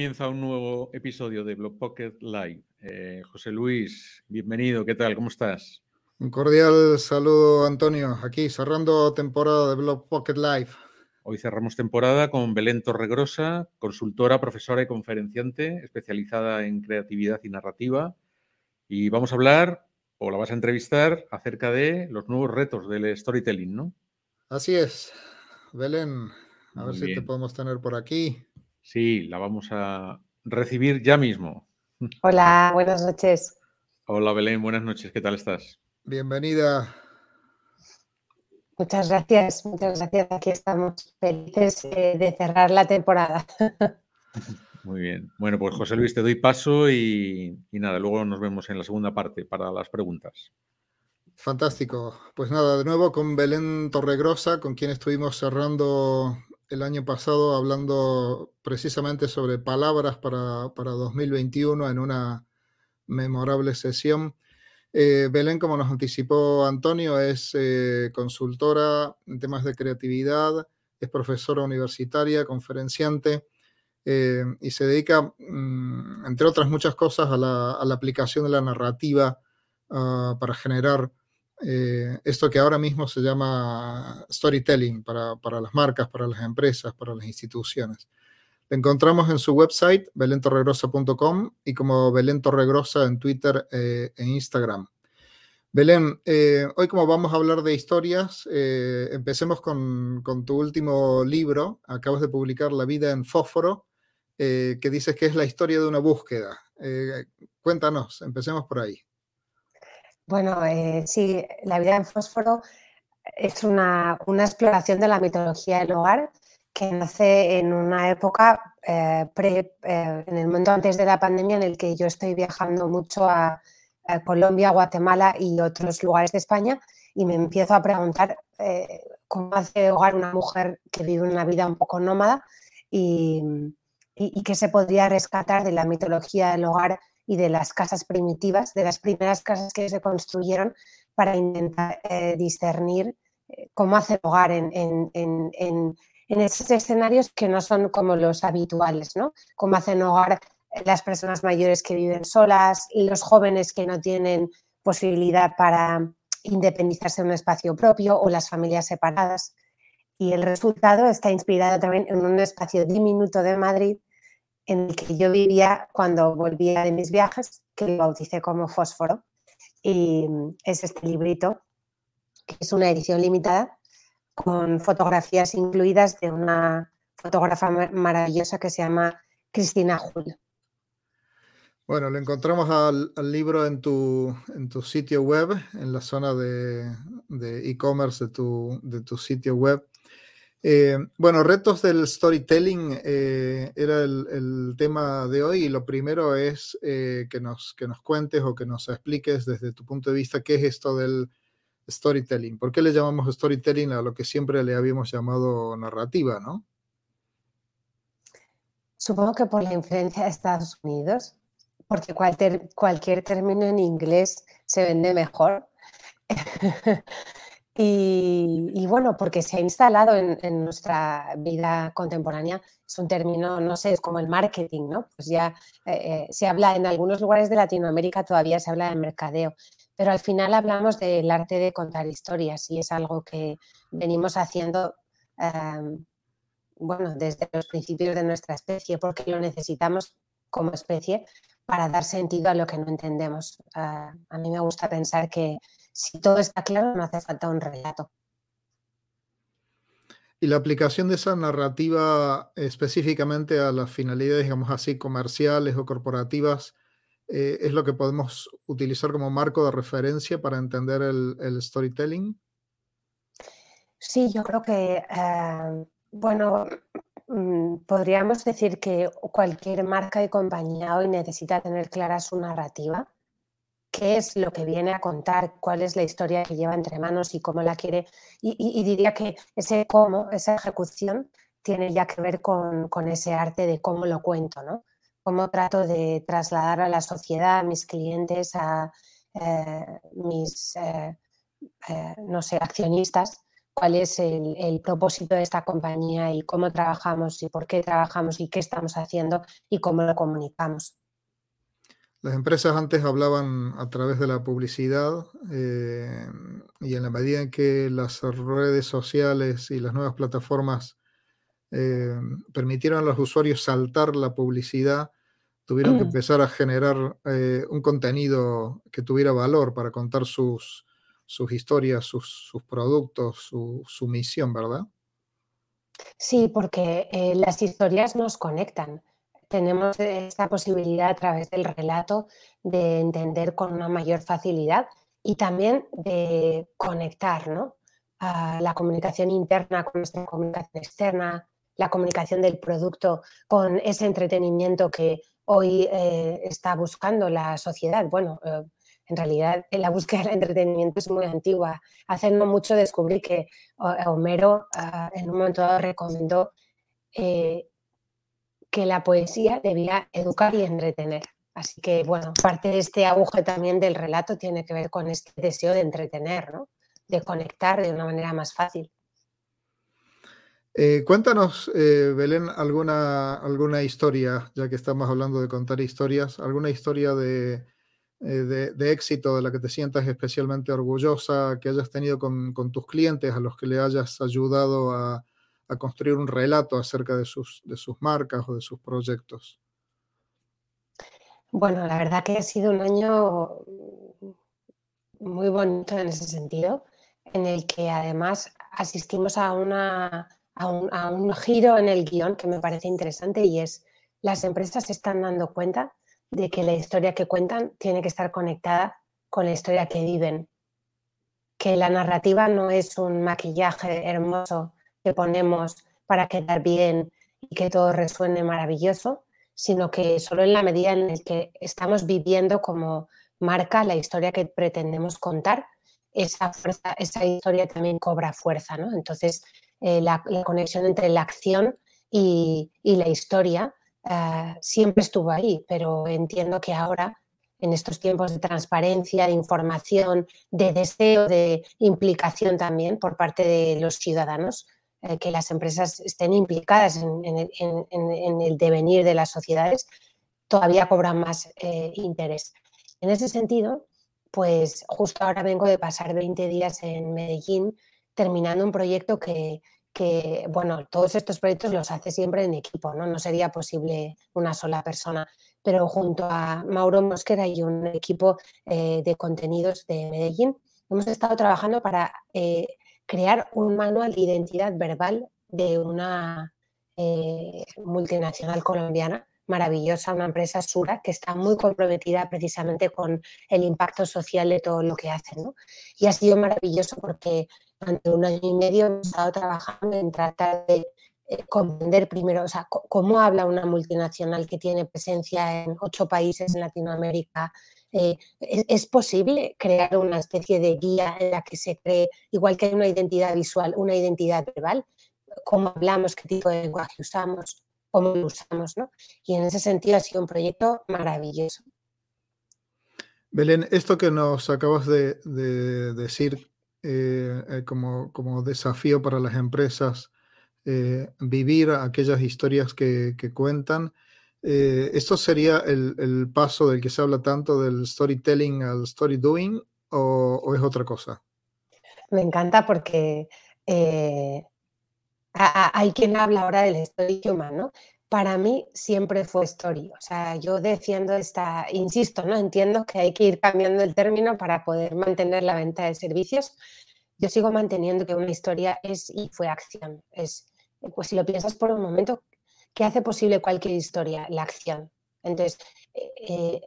Comienza un nuevo episodio de Blog Pocket Live. Eh, José Luis, bienvenido, ¿qué tal? ¿Cómo estás? Un cordial saludo, Antonio. Aquí cerrando temporada de Blog Pocket Live. Hoy cerramos temporada con Belén Torregrosa, consultora, profesora y conferenciante especializada en creatividad y narrativa. Y vamos a hablar, o la vas a entrevistar, acerca de los nuevos retos del storytelling, ¿no? Así es. Belén, a ver si te podemos tener por aquí. Sí, la vamos a recibir ya mismo. Hola, buenas noches. Hola Belén, buenas noches, ¿qué tal estás? Bienvenida. Muchas gracias, muchas gracias. Aquí estamos felices eh, de cerrar la temporada. Muy bien. Bueno, pues José Luis, te doy paso y, y, nada, luego nos vemos en la segunda parte para las preguntas. Fantástico. Pues nada, de nuevo con Belén Torregrosa, con quien estuvimos cerrando el año pasado hablando precisamente sobre palabras para, para 2021 en una memorable sesión. Eh, Belén, como nos anticipó Antonio, es eh, consultora en temas de creatividad, es profesora universitaria, conferenciante eh, y se dedica, mm, entre otras muchas cosas, a la, aplicación de la narrativa uh, para generar eh, esto que ahora mismo se llama storytelling para, para, las marcas, para las empresas, para las instituciones. La encontramos en su website, belentorregrosa.com y como Belén Torregrosa en Twitter eh, e Instagram. Belén, eh, hoy como vamos a hablar de historias, eh, empecemos con, con, tu último libro. Acabas de publicar La vida en fósforo, que dices que es la historia de una búsqueda. cuéntanos, empecemos por ahí. Bueno, eh, sí, La vida en fósforo es una, una, exploración de la mitología del hogar que nace en una época, eh, pre, eh, en el momento antes de la pandemia, en el que yo estoy viajando mucho a, Colombia, Guatemala y otros lugares de España y me empiezo a preguntar eh, cómo hace hogar una mujer que vive una vida un poco nómada y, y, y qué se podría rescatar de la mitología del hogar y de las casas primitivas, de las primeras casas que se construyeron para intentar eh, discernir eh, cómo hacer hogar en, en, en, esos escenarios que no son como los habituales, ¿no? Cómo hacen hogar las personas mayores que viven solas y los jóvenes que no tienen posibilidad para independizarse en un espacio propio o las familias separadas. Y el resultado está inspirado también en un espacio diminuto de Madrid en el que yo vivía cuando volvía de mis viajes, que lo bauticé como Fósforo. Y es este librito, que es una edición limitada, con fotografías incluidas de una fotógrafa maravillosa que se llama Cristina Hull. Bueno, lo encontramos al, libro en tu, en tu sitio web, en la zona de e-commerce de, tu, de tu sitio web. Eh, bueno, retos del storytelling eh, era el, tema de hoy y lo primero es eh, que, nos, que nos cuentes o que nos expliques desde tu punto de vista qué es esto del storytelling. ¿Por qué le llamamos storytelling a lo que siempre le habíamos llamado narrativa, no? Supongo que por la influencia de Estados Unidos, porque cualquier, cualquier término en inglés se vende mejor. Y, bueno, porque se ha instalado en, nuestra vida contemporánea, es un término, no sé, es como el marketing, ¿no? Pues ya eh, eh, se habla en algunos lugares de Latinoamérica, todavía se habla de mercadeo, pero al final hablamos del arte de contar historias y es algo que venimos haciendo, eh, bueno, desde los principios de nuestra especie, porque lo necesitamos como especie para dar sentido a lo que no entendemos. Uh, a mí me gusta pensar que si todo está claro, no hace falta un relato. Y la aplicación de esa narrativa específicamente a las finalidades, digamos así, comerciales o corporativas, eh, es lo que podemos utilizar como marco de referencia para entender el, el storytelling. Sí, yo creo que, eh, bueno, mm, podríamos decir que cualquier marca y compañía hoy necesita tener clara su narrativa qué es lo que viene a contar, cuál es la historia que lleva entre manos y cómo la quiere. Y, diría que ese cómo, esa ejecución, tiene ya que ver con, con, ese arte de cómo lo cuento, ¿no? Cómo trato de trasladar a la sociedad, a mis clientes, a eh, mis, eh, eh, no sé, accionistas, cuál es el, propósito de esta compañía y cómo trabajamos y por qué trabajamos y qué estamos haciendo y cómo lo comunicamos. Las empresas antes hablaban a través de la publicidad eh, y en la medida en que las redes sociales y las nuevas plataformas eh, permitieron a los usuarios saltar la publicidad, tuvieron que mm. empezar a generar eh, un contenido que tuviera valor para contar sus, sus historias, sus, productos, su, misión, ¿verdad? Sí, porque las historias nos conectan. Tenemos esta posibilidad a través del relato de entender con una mayor facilidad y también de conectar ¿no? a la comunicación interna con nuestra comunicación externa, la comunicación del producto con ese entretenimiento que hoy eh, está buscando la sociedad. Bueno, eh, en realidad la búsqueda del entretenimiento es muy antigua. Hace no mucho descubrí que Homero ah, en un momento dado recomendó eh, que la poesía debía educar y entretener. Así que, bueno, parte de este auge también del relato tiene que ver con este deseo de entretener, ¿no? de conectar de una manera más fácil. Eh, cuéntanos, eh, Belén, alguna, alguna historia, ya que estamos hablando de contar historias, alguna historia de, eh, de, éxito de la que te sientas especialmente orgullosa, que hayas tenido con, tus clientes, a los que le hayas ayudado a, construir un relato acerca de sus, de sus marcas o de sus proyectos? Bueno, la verdad que ha sido un año muy bonito en ese sentido, en el que además asistimos a, una, a, un, a un giro en el guion que me parece interesante y es las empresas se están dando cuenta de que la historia que cuentan tiene que estar conectada con la historia que viven, que la narrativa no es un maquillaje hermoso que ponemos para quedar bien y que todo resuene maravilloso, sino que solo en la medida en la que estamos viviendo como marca la historia que pretendemos contar, esa, fuerza, esa historia también cobra fuerza. ¿no? Entonces, eh, la, conexión entre la acción y, y la historia Ah, siempre estuvo ahí, pero entiendo que ahora, en estos tiempos de transparencia, de información, de deseo, de implicación también por parte de los ciudadanos, eh, que las empresas estén implicadas en, el, devenir de las sociedades, todavía cobran más eh, interés. En ese sentido, pues justo ahora vengo de pasar 20 días en Medellín terminando un proyecto que, bueno, todos estos proyectos los hace siempre en equipo, ¿no? No sería posible una sola persona, pero junto a Mauro Mosquera y un equipo eh, de contenidos de Medellín, hemos estado trabajando para crear un manual de identidad verbal de una eh, multinacional colombiana maravillosa, una empresa Sura, que está muy comprometida precisamente con el impacto social de todo lo que hacen. ¿no? Y ha sido maravilloso porque durante un año y medio hemos estado trabajando en tratar de eh, comprender primero, o sea, cómo habla una multinacional que tiene presencia en ocho países en Latinoamérica. Eh, ¿es, posible crear una especie de guía en la que se cree, igual que una identidad visual, una identidad verbal? ¿Cómo hablamos? ¿Qué tipo de lenguaje usamos? ¿Cómo lo usamos? ¿no? Y en ese sentido ha sido un proyecto maravilloso. Belén, esto que nos acabas de decir eh, eh, como, como, desafío para las empresas vivir aquellas historias que, cuentan. ¿Esto sería el, paso del que se habla tanto del storytelling al story doing o, es otra cosa? Me encanta porque hay quien habla ahora del story human, ¿no? Para mí siempre fue story. O sea, yo defiendo esta, insisto, ¿no? Entiendo que hay que ir cambiando el término para poder mantener la venta de servicios. Yo sigo manteniendo que una historia es y fue acción. Es, pues si lo piensas por un momento, ¿qué hace posible cualquier historia? La acción. Entonces, eh, eh,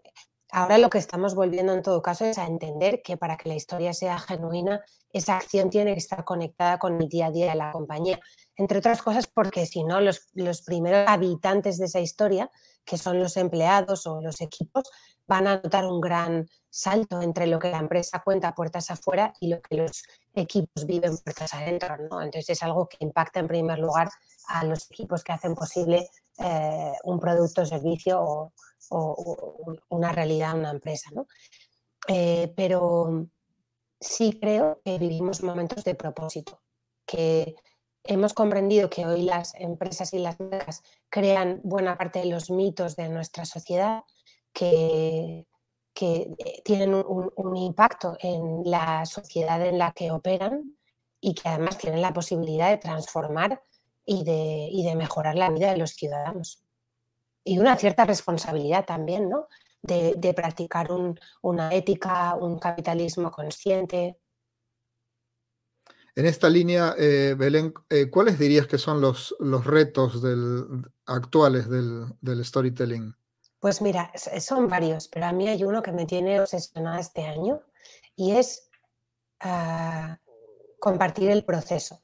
ahora lo que estamos volviendo en todo caso es a entender que para que la historia sea genuina, esa acción tiene que estar conectada con el día a día de la compañía entre otras cosas porque si no, los, primeros habitantes de esa historia, que son los empleados o los equipos, van a notar un gran salto entre lo que la empresa cuenta puertas afuera y lo que los equipos viven puertas adentro. ¿no? Entonces es algo que impacta en primer lugar a los equipos que hacen posible eh, un producto o servicio o, una realidad, una empresa. ¿no? Eh, pero sí creo que vivimos momentos de propósito que hemos comprendido que hoy las empresas y las marcas crean buena parte de los mitos de nuestra sociedad, que, eh, tienen un, impacto en la sociedad en la que operan y que además tienen la posibilidad de transformar y de, y de mejorar la vida de los ciudadanos. Y una cierta responsabilidad también, ¿no? De, de practicar un, una ética, un capitalismo consciente, en esta línea, eh, Belén, eh, ¿cuáles dirías que son los, los retos actuales del, storytelling? Pues mira, son varios, pero a mí hay uno que me tiene obsesionada este año y es ah, compartir el proceso.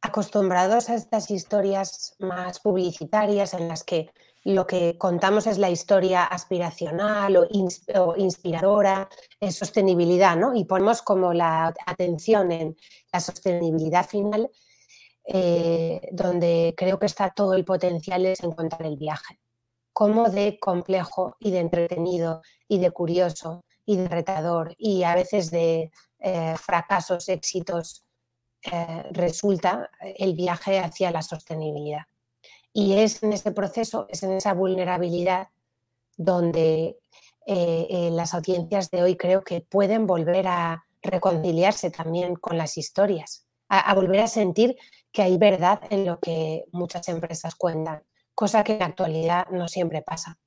Acostumbrados a estas historias más publicitarias en las que lo que contamos es la historia aspiracional o, inspiradora en sostenibilidad, ¿no? Y ponemos como la atención en la sostenibilidad final, eh, donde creo que está todo el potencial es encontrar el viaje. Cómo de complejo y de entretenido y de curioso y de retador y a veces de eh, fracasos, éxitos, eh, resulta el viaje hacia la sostenibilidad. Y es en ese proceso, es en esa vulnerabilidad donde eh, las audiencias de hoy creo que pueden volver a reconciliarse también con las historias, a, volver a sentir que hay verdad en lo que muchas empresas cuentan, cosa que en la actualidad no siempre pasa.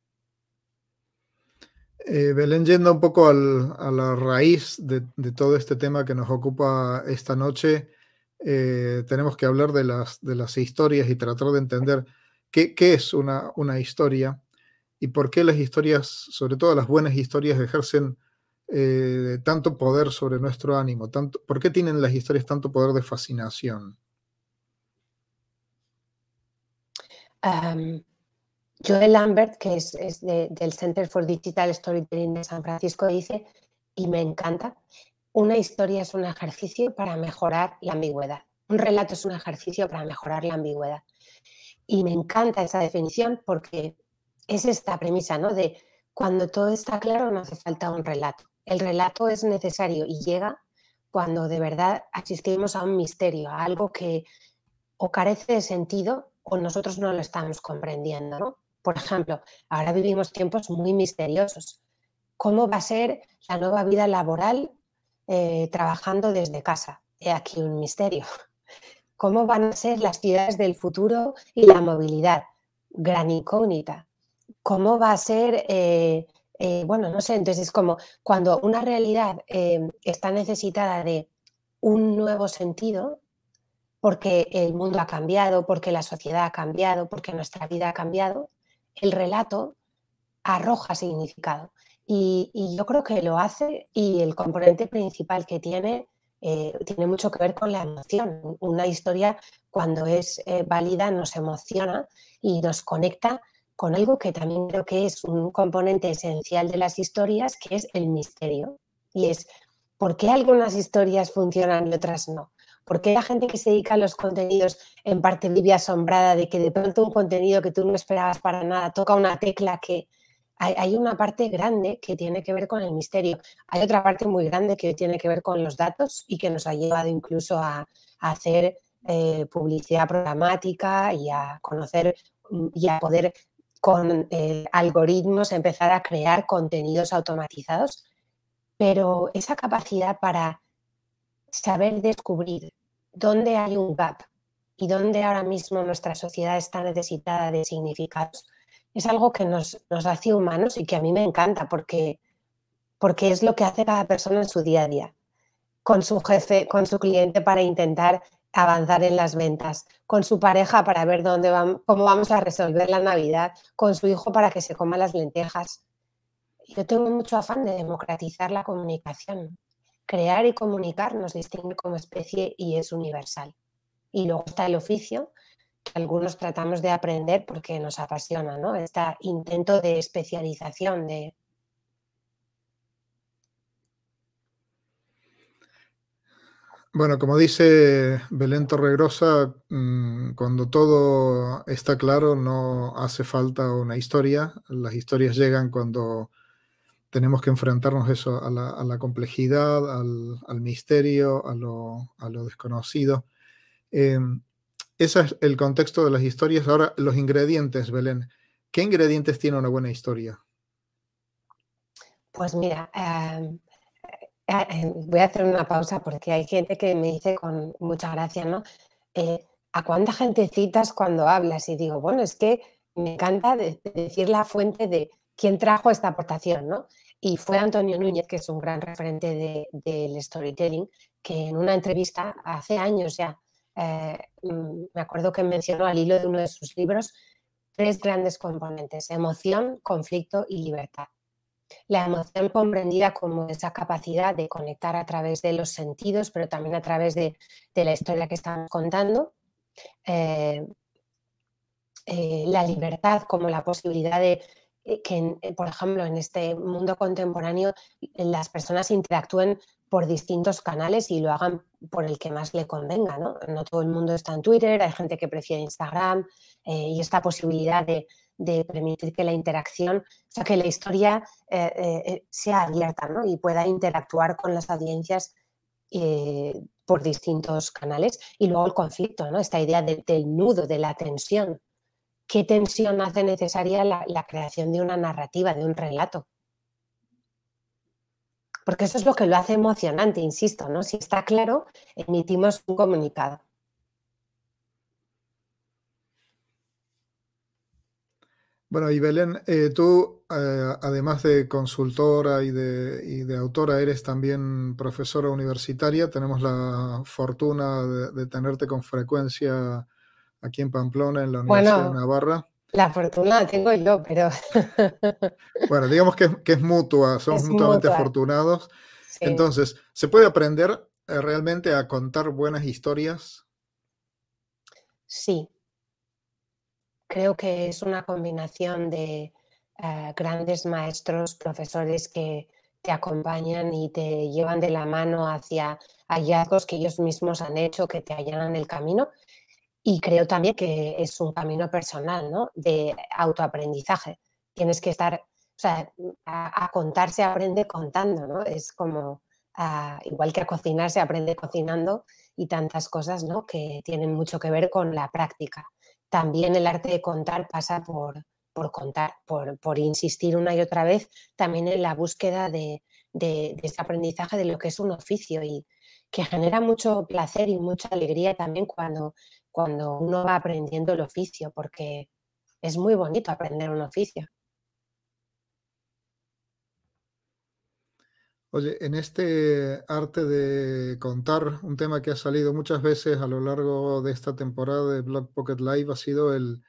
Eh, Belén, yendo un poco a la raíz de, todo este tema que nos ocupa esta noche, tenemos que hablar de las, historias y tratar de entender qué, es una, una, historia y por qué las historias, sobre todo las buenas historias, ejercen eh, tanto poder sobre nuestro ánimo, tanto, por qué tienen las historias tanto poder de fascinación. Joel Lambert, que es, del Center for Digital Storytelling de San Francisco, dice, y me encanta, una historia es un ejercicio para mejorar la ambigüedad. Un relato es un ejercicio para mejorar la ambigüedad. Y me encanta esa definición porque es esta premisa, ¿no? De cuando todo está claro no hace falta un relato. El relato es necesario y llega cuando de verdad asistimos a un misterio, a algo que o carece de sentido o nosotros no lo estamos comprendiendo, ¿no? Por ejemplo, ahora vivimos tiempos muy misteriosos. ¿Cómo va a ser la nueva vida laboral eh, trabajando desde casa? He aquí un misterio cómo van a ser las ciudades del futuro y la movilidad. Gran incógnita. ¿Cómo va a ser, eh, eh, bueno, no sé, entonces es como cuando una realidad está necesitada de un nuevo sentido, porque el mundo ha cambiado, porque la sociedad ha cambiado, porque nuestra vida ha cambiado, el relato arroja significado. y yo creo que lo hace y el componente principal que tiene eh, tiene mucho que ver con la emoción. Una historia cuando es eh, válida nos emociona y nos conecta con algo que también creo que es un componente esencial de las historias, que es el misterio. Y es, ¿por qué algunas historias funcionan y otras no? ¿Por qué la gente que se dedica a los contenidos en parte vive asombrada de que de pronto un contenido que tú no esperabas para nada toca una tecla que, hay, una parte grande que tiene que ver con el misterio. Hay otra parte muy grande que tiene que ver con los datos y que nos ha llevado incluso a, hacer eh, publicidad programática y a conocer y a poder con eh, algoritmos empezar a crear contenidos automatizados. Pero esa capacidad para saber descubrir dónde hay un gap y dónde ahora mismo nuestra sociedad está necesitada de significados es algo que nos, hace humanos y que a mí me encanta porque, porque es lo que hace cada persona en su día a día, con su jefe, con su cliente para intentar avanzar en las ventas, con su pareja para ver dónde vamos, cómo vamos a resolver la Navidad, con su hijo para que se coma las lentejas. Yo tengo mucho afán de democratizar la comunicación. Crear y comunicar nos distingue como especie y es universal. Y luego está el oficio, algunos tratamos de aprender porque nos apasiona, ¿no? Este intento de especialización, de... Bueno, como dice Belén Torregrosa, mm, cuando todo está claro no hace falta una historia, las historias llegan cuando tenemos que enfrentarnos eso a la, complejidad, al, misterio, a lo, a desconocido. Em, ese es el contexto de las historias. Ahora, los ingredientes, Belén. ¿Qué ingredientes tiene una buena historia? Pues mira, em, eh, eh, voy a hacer una pausa porque hay gente que me dice con mucha gracia, ¿no? Eh, ¿A cuánta gente citas cuando hablas? Y digo, bueno, es que me encanta decir la fuente de quién trajo esta aportación, ¿no? Y fue Antonio Núñez, que es un gran referente del storytelling, que en una entrevista hace años ya, mm, me acuerdo que mencionó al hilo de uno de sus libros tres grandes componentes, emoción, conflicto y libertad. La emoción comprendida como esa capacidad de conectar a través de los sentidos, pero también a través de, la historia que estamos contando. Eh, eh, la libertad como la posibilidad de eh, que, por ejemplo, en este mundo contemporáneo las personas interactúen por distintos canales y lo hagan por el que más le convenga. No, no todo el mundo está en Twitter, hay gente que prefiere Instagram y esta posibilidad de, permitir que la interacción, o sea, que la historia eh, eh, sea abierta y pueda interactuar con las audiencias eh, por distintos canales. Y luego el conflicto, ¿no? esta idea del nudo, de la tensión. ¿Qué tensión hace necesaria la, creación de una narrativa, de un relato? Porque eso es lo que lo hace emocionante, insisto, ¿no? Si está claro, emitimos un comunicado. Bueno, y Belén, eh, tú, eh, además de consultora y de, autora, eres también profesora universitaria. Tenemos la fortuna de, tenerte con frecuencia aquí en Pamplona, en la Universidad de Navarra. La fortuna la tengo yo, pero... bueno, digamos que, es mutua, somos mutuamente afortunados. Entonces, ¿se puede aprender eh, realmente a contar buenas historias? Sí, creo que es una combinación de eh, grandes maestros, profesores que te acompañan y te llevan de la mano hacia hallazgos que ellos mismos han hecho, que te allanan el camino. Y creo también que es un camino personal, ¿no? De autoaprendizaje. Tienes que estar, o sea, a, contar se aprende contando, ¿no? Es como, igual que a cocinar se aprende cocinando y tantas cosas, ¿no? Que tienen mucho que ver con la práctica también el arte de contar pasa por, contar, por, insistir una y otra vez también en la búsqueda de, de, ese aprendizaje de lo que es un oficio y que genera mucho placer y mucha alegría también cuando, cuando uno va aprendiendo el oficio, porque es muy bonito aprender un oficio. Oye, en este arte de contar, un tema que ha salido muchas veces a lo largo de esta temporada de Black Pocket Live ha sido el,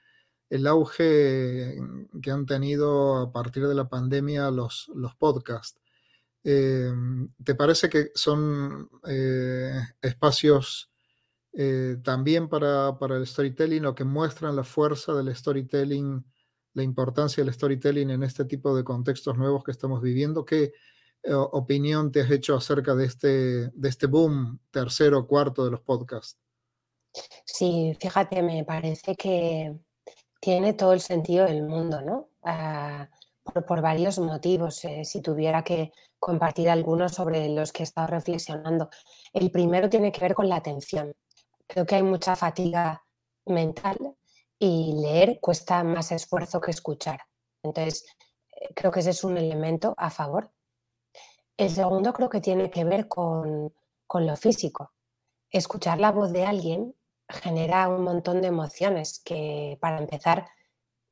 auge que han tenido a partir de la pandemia los, los podcasts. Eh, ¿Te parece que son eh, espacios eh, también para, para, el storytelling o que muestran la fuerza del storytelling, la importancia del storytelling en este tipo de contextos nuevos que estamos viviendo? ¿Qué, eh, opinión te has hecho acerca de este, de este boom tercero, cuarto de los podcasts? Sí, fíjate, me parece que tiene todo el sentido del mundo, ¿no? Ah, por, varios motivos, eh, si tuviera que compartir algunos sobre los que he estado reflexionando. El primero tiene que ver con la atención. Creo que hay mucha fatiga mental y leer cuesta más esfuerzo que escuchar. Entonces, eh, creo que ese es un elemento a favor. El segundo creo que tiene que ver con, lo físico. Escuchar la voz de alguien genera un montón de emociones que, para empezar,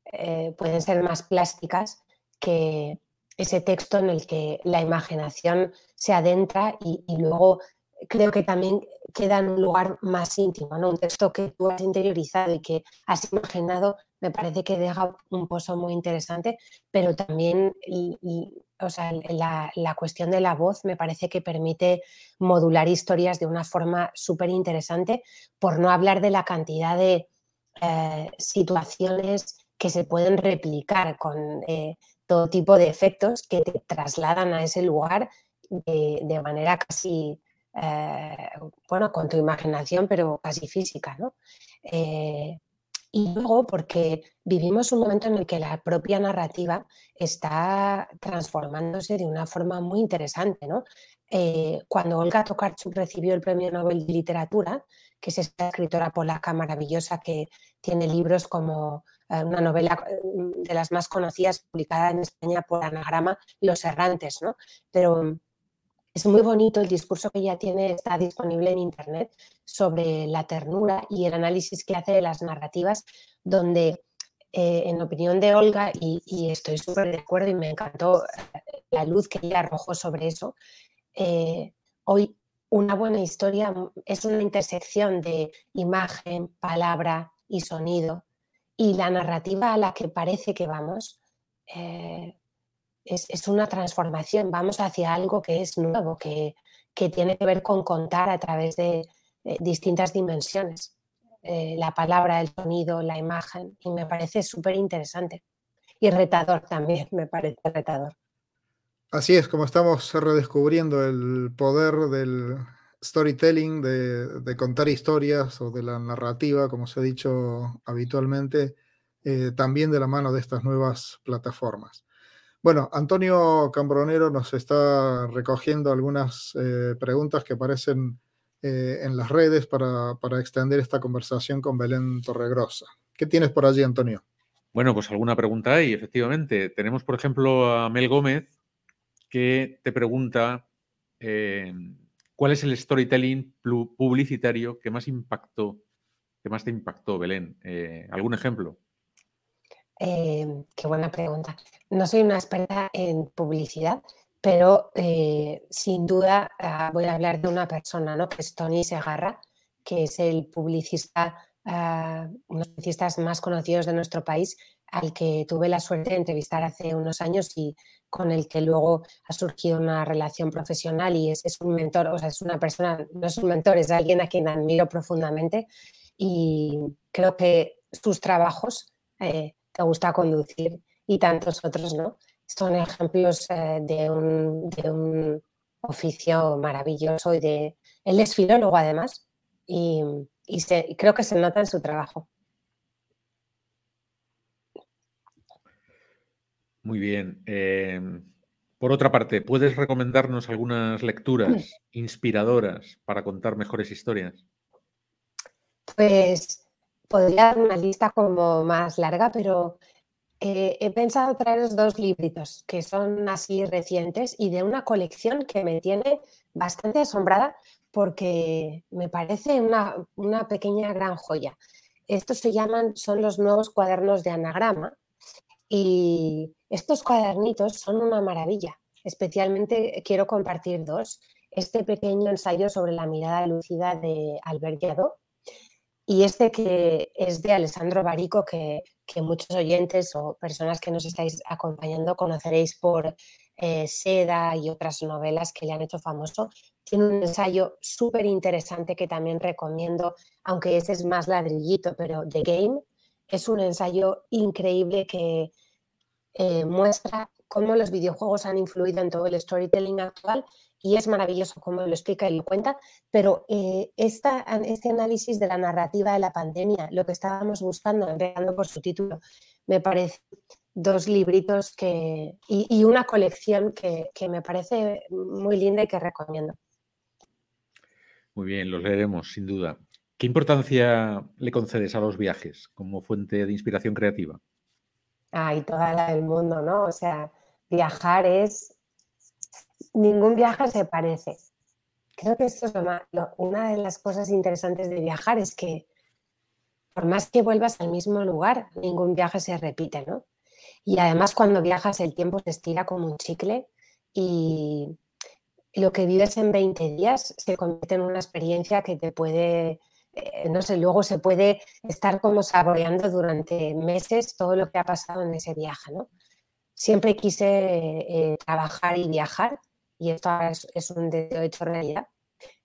eh, pueden ser más plásticas que ese texto en el que la imaginación se adentra y luego creo que también queda en un lugar más íntimo, ¿no? Un texto que tú has interiorizado y que has imaginado, me parece que deja un pozo muy interesante, pero también o sea, la, cuestión de la voz me parece que permite modular historias de una forma súper interesante, por no hablar de la cantidad de eh, situaciones que se pueden replicar con eh, todo tipo de efectos que te trasladan a ese lugar de manera casi eh, bueno, con tu imaginación, pero casi física, ¿no? Eh, y luego porque vivimos un momento en el que la propia narrativa está transformándose de una forma muy interesante, ¿no? Eh, cuando Olga Tokarczuk recibió el Premio Nobel de Literatura, que es esta escritora polaca maravillosa que tiene libros como una novela mm, de las más conocidas publicada en España por Anagrama, Los Errantes, ¿no? Pero es muy bonito el discurso que ella tiene, está disponible en Internet sobre la ternura y el análisis que hace de las narrativas, donde, eh, en opinión de Olga, y, estoy súper de acuerdo y me encantó eh, la luz que ella arrojó sobre eso, eh, hoy una buena historia es una intersección de imagen, palabra y sonido, y la narrativa a la que parece que vamos es, una transformación, vamos hacia algo que es nuevo, que, tiene que ver con contar a través de eh, distintas dimensiones. Eh, la palabra, el sonido, la imagen, y me parece súper interesante. Y retador también, me parece retador. Así es, como estamos redescubriendo el poder del storytelling, de, contar historias o de la narrativa, como se ha dicho habitualmente, eh, también de la mano de estas nuevas plataformas. Bueno, Antonio Cambronero nos está recogiendo algunas eh, preguntas que aparecen eh, en las redes para, extender esta conversación con Belén Torregrosa. ¿Qué tienes por allí, Antonio? Bueno, pues alguna pregunta hay, efectivamente. Tenemos, por ejemplo, a Mel Gómez, que te pregunta eh, cuál es el storytelling publicitario que más impactó, que más te impactó, Belén. ¿Algún ejemplo? Em, qué buena pregunta. No soy una experta en publicidad, pero eh, sin duda ah, voy a hablar de una persona, ¿no? que es Tony Segarra, que es el publicista, uh, uno de los publicistas más conocidos de nuestro país, al que tuve la suerte de entrevistar hace unos años y con el que luego ha surgido una relación profesional y es, es un mentor, o sea, es una persona, no es un mentor, es alguien a quien admiro profundamente y creo que sus trabajos eh, te gusta conducir y tantos otros, ¿no? Son ejemplos eh, de, un, oficio maravilloso y de... Él es filólogo además y, creo que se nota en su trabajo. Muy bien. Em, por otra parte, ¿puedes recomendarnos algunas lecturas inspiradoras para contar mejores historias? Pues podría dar una lista como más larga, pero eh, he pensado traeros dos libritos que son así recientes y de una colección que me tiene bastante asombrada porque me parece una, una pequeña gran joya. Estos se llaman, son los nuevos cuadernos de anagrama y estos cuadernitos son una maravilla. Especialmente quiero compartir dos. Este pequeño ensayo sobre la mirada lúcida de Albert y este que es de Alessandro Barico, que, muchos oyentes o personas que nos estáis acompañando conoceréis por eh, Seda y otras novelas que le han hecho famoso. Tiene un ensayo súper interesante que también recomiendo, aunque ese es más ladrillito, pero The Game es un ensayo increíble que eh, muestra cómo los videojuegos han influido en todo el storytelling actual y es maravilloso cómo lo explica y lo cuenta, pero eh, esta, este análisis de la narrativa de la pandemia, lo que estábamos buscando, empezando por su título, me parece dos libritos que, y, una colección que, me parece muy linda y que recomiendo. Muy bien, los leeremos, sin duda. ¿Qué importancia le concedes a los viajes como fuente de inspiración creativa? Ay, toda la del mundo, ¿no? O sea, viajar es ningún viaje se parece. Creo que esto es una de las cosas interesantes de viajar, es que por más que vuelvas al mismo lugar, ningún viaje se repite, ¿no? Y además cuando viajas el tiempo se estira como un chicle y lo que vives en 20 días se convierte en una experiencia que te puede, eh, no sé, luego se puede estar como saboreando durante meses todo lo que ha pasado en ese viaje, ¿no? Siempre quise eh, trabajar y viajar y esto es, un deseo hecho realidad.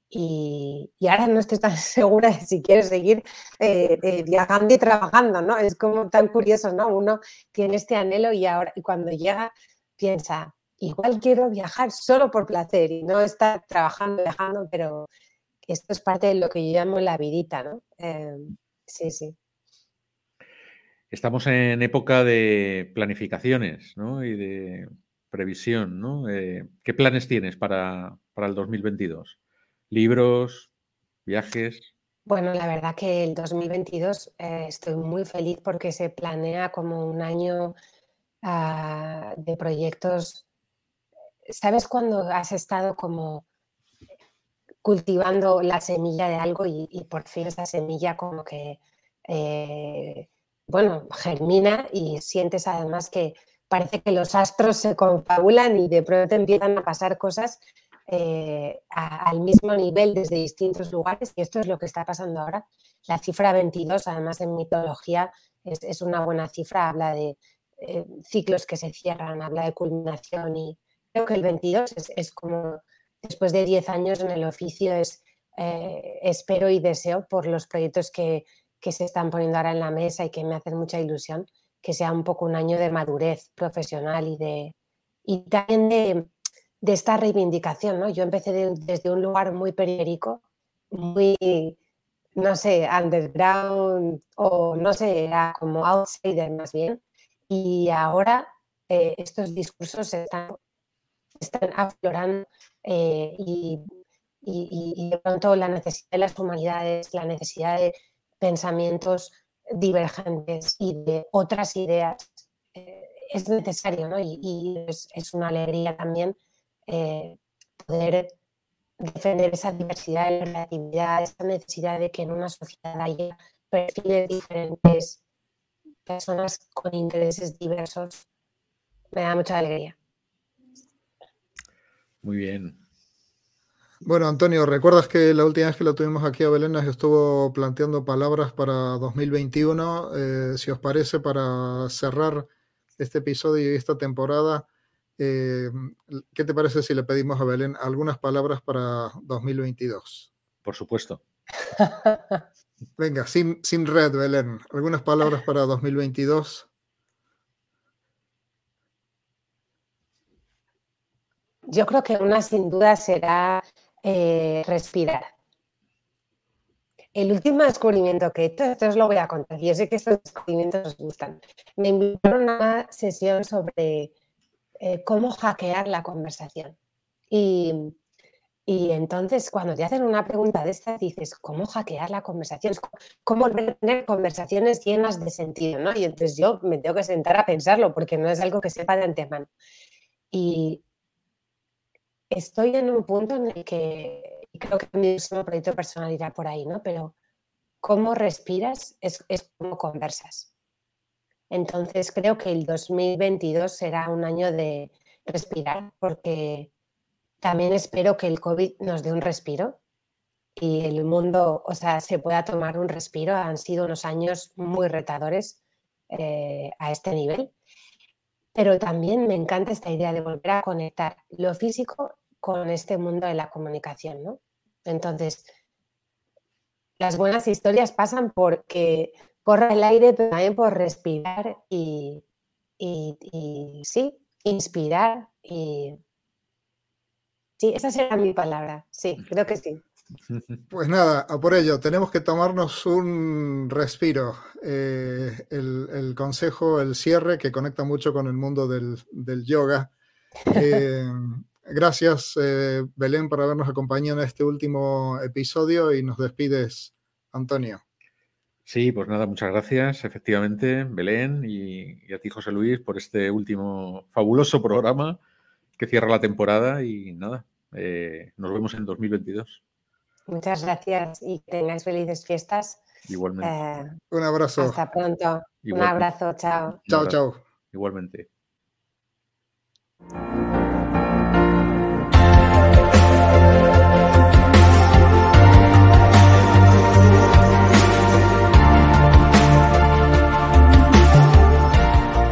Y, ahora no estoy tan segura de si quieres seguir eh, eh, viajando y trabajando, ¿no? Es como tan curioso, ¿no? Uno tiene este anhelo y ahora y cuando llega piensa, igual quiero viajar solo por placer y no estar trabajando, viajando, pero esto es parte de lo que yo llamo la vidita, ¿no? Em, sí, sí. Estamos en época de planificaciones, ¿no? Y de previsión, ¿no? Eh, ¿Qué planes tienes para, el 2022? ¿Libros? ¿Viajes? Bueno, la verdad que el 2022 eh, estoy muy feliz porque se planea como un año ah, de proyectos. ¿Sabes cuando has estado como cultivando la semilla de algo y, por fin esa semilla como que, eh, bueno, germina y sientes además que parece que los astros se confabulan y de pronto empiezan a pasar cosas eh, al mismo nivel desde distintos lugares y esto es lo que está pasando ahora. La cifra 22, además en mitología, es, una buena cifra, habla de eh, ciclos que se cierran, habla de culminación y creo que el 22 es como después de 10 años en el oficio, es, eh, espero y deseo por los proyectos que, se están poniendo ahora en la mesa y que me hacen mucha ilusión, que sea un poco un año de madurez profesional y, de, y también de, esta reivindicación. ¿no? Yo empecé desde un lugar muy periférico, muy, no sé, underground o no sé, era como outsider más bien. Y ahora eh, estos discursos están, están aflorando eh, y, de pronto la necesidad de las humanidades, la necesidad de pensamientos divergentes y de otras ideas eh, es necesario, ¿no? Y, es, una alegría también eh, poder defender esa diversidad de la relatividad, esa necesidad de que en una sociedad haya perfiles diferentes, personas con intereses diversos. Me da mucha alegría. Muy bien. Bueno, Antonio, ¿recuerdas que la última vez que lo tuvimos aquí a Belén nos estuvo planteando palabras para 2021? Eh, si os parece, para cerrar este episodio y esta temporada, eh, ¿qué te parece si le pedimos a Belén algunas palabras para 2022? Por supuesto. Venga, sin, sin red, Belén, algunas palabras para 2022. Yo creo que una sin duda será eh, respirar. El último descubrimiento que he esto os lo voy a contar, yo sé que estos descubrimientos os gustan. Me invitaron a una sesión sobre eh, cómo hackear la conversación. Y, entonces, cuando te hacen una pregunta de estas, dices, ¿cómo hackear la conversación? ¿Cómo tener conversaciones llenas de sentido? ¿no? Y entonces yo me tengo que sentar a pensarlo porque no es algo que sepa de antemano. Y, estoy en un punto en el que, creo que mi proyecto personal irá por ahí, ¿no? Pero cómo respiras es, es conversas. Entonces creo que el 2022 será un año de respirar porque también espero que el COVID nos dé un respiro y el mundo, o sea, se pueda tomar un respiro. Han sido unos años muy retadores eh, a este nivel. Pero también me encanta esta idea de volver a conectar lo físico con este mundo de la comunicación, ¿no? Entonces, las buenas historias pasan porque corra el aire, pero también por respirar y, sí, inspirar y... Sí, esa será mi palabra, sí, creo que sí. Pues nada, a por ello, tenemos que tomarnos un respiro. Eh, el, consejo, el cierre, que conecta mucho con el mundo del, yoga. Eh, Gracias, eh, Belén, por habernos acompañado en este último episodio y nos despides, Antonio. Sí, pues nada, muchas gracias, efectivamente, Belén, y, a ti, José Luis, por este último fabuloso programa que cierra la temporada y nada, eh, nos vemos en 2022. Muchas gracias y que tengáis felices fiestas. Igualmente. Eh, Un abrazo. Hasta pronto. Un abrazo, chao. Chao, chao. Igualmente.